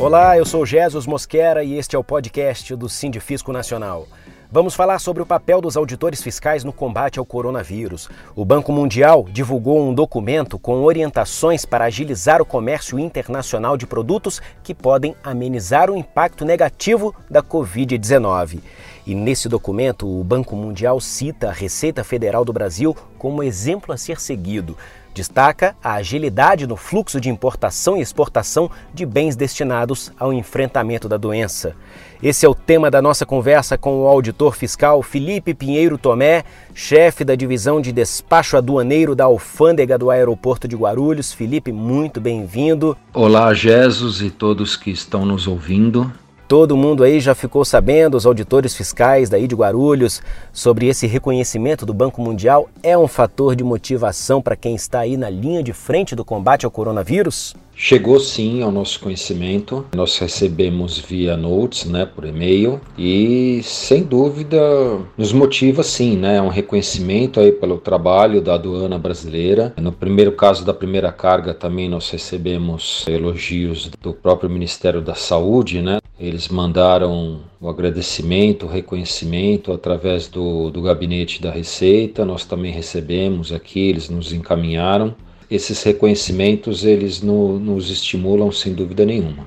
Olá, eu sou Jesus Mosquera e este é o podcast do Sindifisco Nacional. Vamos falar sobre o papel dos auditores fiscais no combate ao coronavírus. O Banco Mundial divulgou um documento com orientações para agilizar o comércio internacional de produtos que podem amenizar o impacto negativo da Covid-19. E nesse documento, o Banco Mundial cita a Receita Federal do Brasil como exemplo a ser seguido. Destaca a agilidade no fluxo de importação e exportação de bens destinados ao enfrentamento da doença. Esse é o tema da nossa conversa com o auditor fiscal Felipe Pinheiro Tomé, chefe da divisão de despacho aduaneiro da Alfândega do Aeroporto de Guarulhos. Felipe, muito bem-vindo. Olá, Jesus e todos que estão nos ouvindo. Todo mundo aí já ficou sabendo, os auditores fiscais daí de Guarulhos, sobre esse reconhecimento do Banco Mundial. É um fator de motivação para quem está aí na linha de frente do combate ao coronavírus? Chegou sim ao nosso conhecimento. Nós recebemos via notes, né, por e-mail e sem dúvida nos motiva sim, né, um reconhecimento aí pelo trabalho da aduana brasileira. No primeiro caso da primeira carga também nós recebemos elogios do próprio Ministério da Saúde, né. Eles mandaram o agradecimento, o reconhecimento através do, do gabinete da Receita. Nós também recebemos aqui, eles nos encaminharam esses reconhecimentos eles no, nos estimulam sem dúvida nenhuma.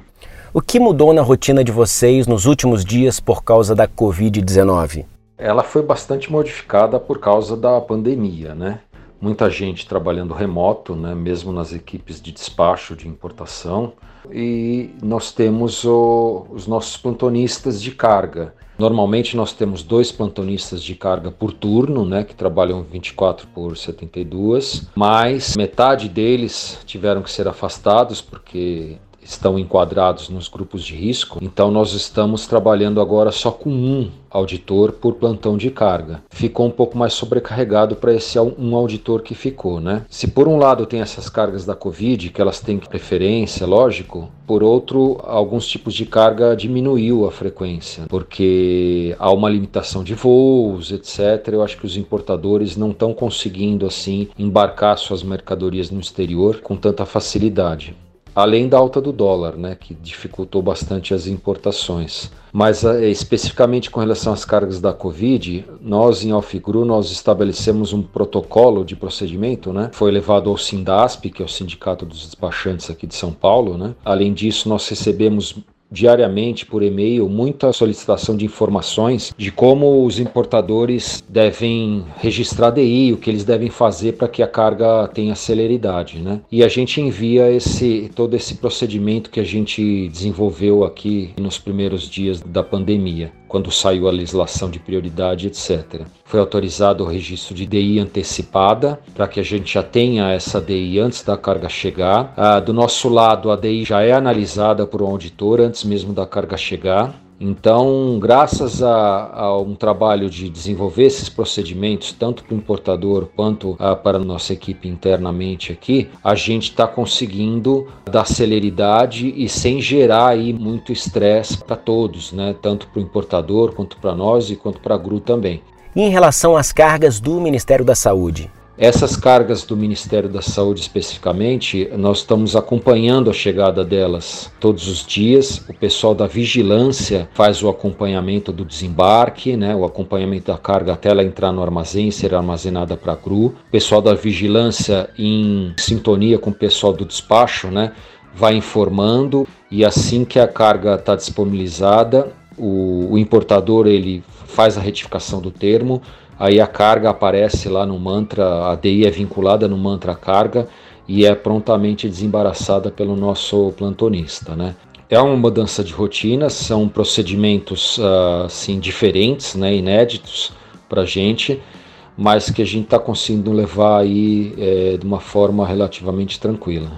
O que mudou na rotina de vocês nos últimos dias por causa da Covid-19? Ela foi bastante modificada por causa da pandemia, né? Muita gente trabalhando remoto, né? mesmo nas equipes de despacho, de importação. E nós temos o, os nossos plantonistas de carga, Normalmente nós temos dois plantonistas de carga por turno, né, que trabalham 24 por 72, mas metade deles tiveram que ser afastados porque estão enquadrados nos grupos de risco. Então nós estamos trabalhando agora só com um auditor por plantão de carga. Ficou um pouco mais sobrecarregado para esse um auditor que ficou, né? Se por um lado tem essas cargas da Covid, que elas têm preferência, lógico, por outro, alguns tipos de carga diminuiu a frequência, porque há uma limitação de voos, etc. Eu acho que os importadores não estão conseguindo assim embarcar suas mercadorias no exterior com tanta facilidade além da alta do dólar, né, que dificultou bastante as importações. Mas eh, especificamente com relação às cargas da Covid, nós em Alfigru nós estabelecemos um protocolo de procedimento, né? Foi levado ao Sindasp, que é o Sindicato dos Despachantes aqui de São Paulo, né? Além disso, nós recebemos diariamente por e-mail muita solicitação de informações de como os importadores devem registrar DI, o que eles devem fazer para que a carga tenha celeridade, né? E a gente envia esse todo esse procedimento que a gente desenvolveu aqui nos primeiros dias da pandemia quando saiu a legislação de prioridade, etc. Foi autorizado o registro de DI antecipada, para que a gente já tenha essa DI antes da carga chegar. Ah, do nosso lado, a DI já é analisada por um auditor antes mesmo da carga chegar. Então, graças a, a, um trabalho de desenvolver esses procedimentos, tanto para o importador quanto uh, para a nossa equipe internamente aqui, a gente está conseguindo dar celeridade e sem gerar aí muito estresse para todos, né? tanto para o importador quanto para nós e quanto para a GRU também. E em relação às cargas do Ministério da Saúde? Essas cargas do Ministério da Saúde especificamente, nós estamos acompanhando a chegada delas todos os dias. O pessoal da vigilância faz o acompanhamento do desembarque, né, o acompanhamento da carga até ela entrar no armazém e ser armazenada para a CRU. O pessoal da vigilância, em sintonia com o pessoal do despacho, né, vai informando e assim que a carga está disponibilizada, o, o importador ele faz a retificação do termo, aí a carga aparece lá no mantra, a DI é vinculada no mantra carga e é prontamente desembaraçada pelo nosso plantonista, né? É uma mudança de rotina, são procedimentos assim diferentes, né, inéditos para a gente, mas que a gente está conseguindo levar aí é, de uma forma relativamente tranquila.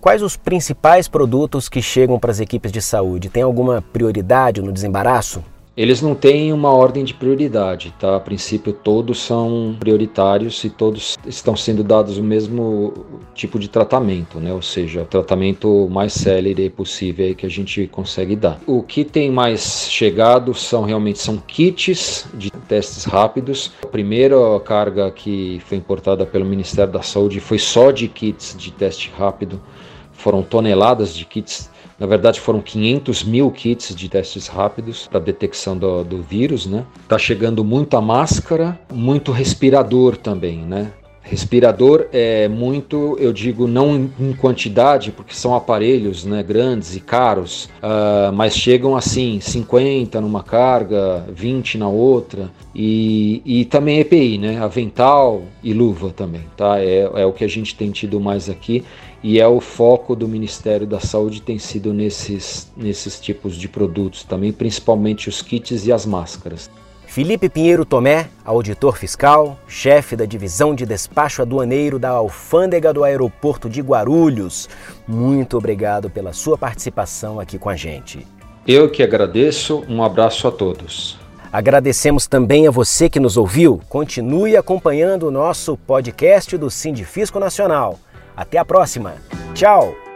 Quais os principais produtos que chegam para as equipes de saúde? Tem alguma prioridade no desembaraço? Eles não têm uma ordem de prioridade, tá? A princípio todos são prioritários e todos estão sendo dados o mesmo tipo de tratamento, né? Ou seja, o tratamento mais célere possível que a gente consegue dar. O que tem mais chegado são realmente são kits de testes rápidos. A primeira carga que foi importada pelo Ministério da Saúde foi só de kits de teste rápido. Foram toneladas de kits Na verdade, foram 500 mil kits de testes rápidos para detecção do, do vírus, né? Tá chegando muita máscara, muito respirador também, né? Respirador é muito, eu digo, não em quantidade, porque são aparelhos né, grandes e caros, uh, mas chegam assim, 50 numa carga, 20 na outra, e, e também EPI, né, avental e luva também, tá? É, é o que a gente tem tido mais aqui e é o foco do Ministério da Saúde tem sido nesses, nesses tipos de produtos também, principalmente os kits e as máscaras. Felipe Pinheiro Tomé, auditor fiscal, chefe da divisão de despacho aduaneiro da Alfândega do Aeroporto de Guarulhos. Muito obrigado pela sua participação aqui com a gente. Eu que agradeço, um abraço a todos. Agradecemos também a você que nos ouviu. Continue acompanhando o nosso podcast do Sindifisco Nacional. Até a próxima. Tchau!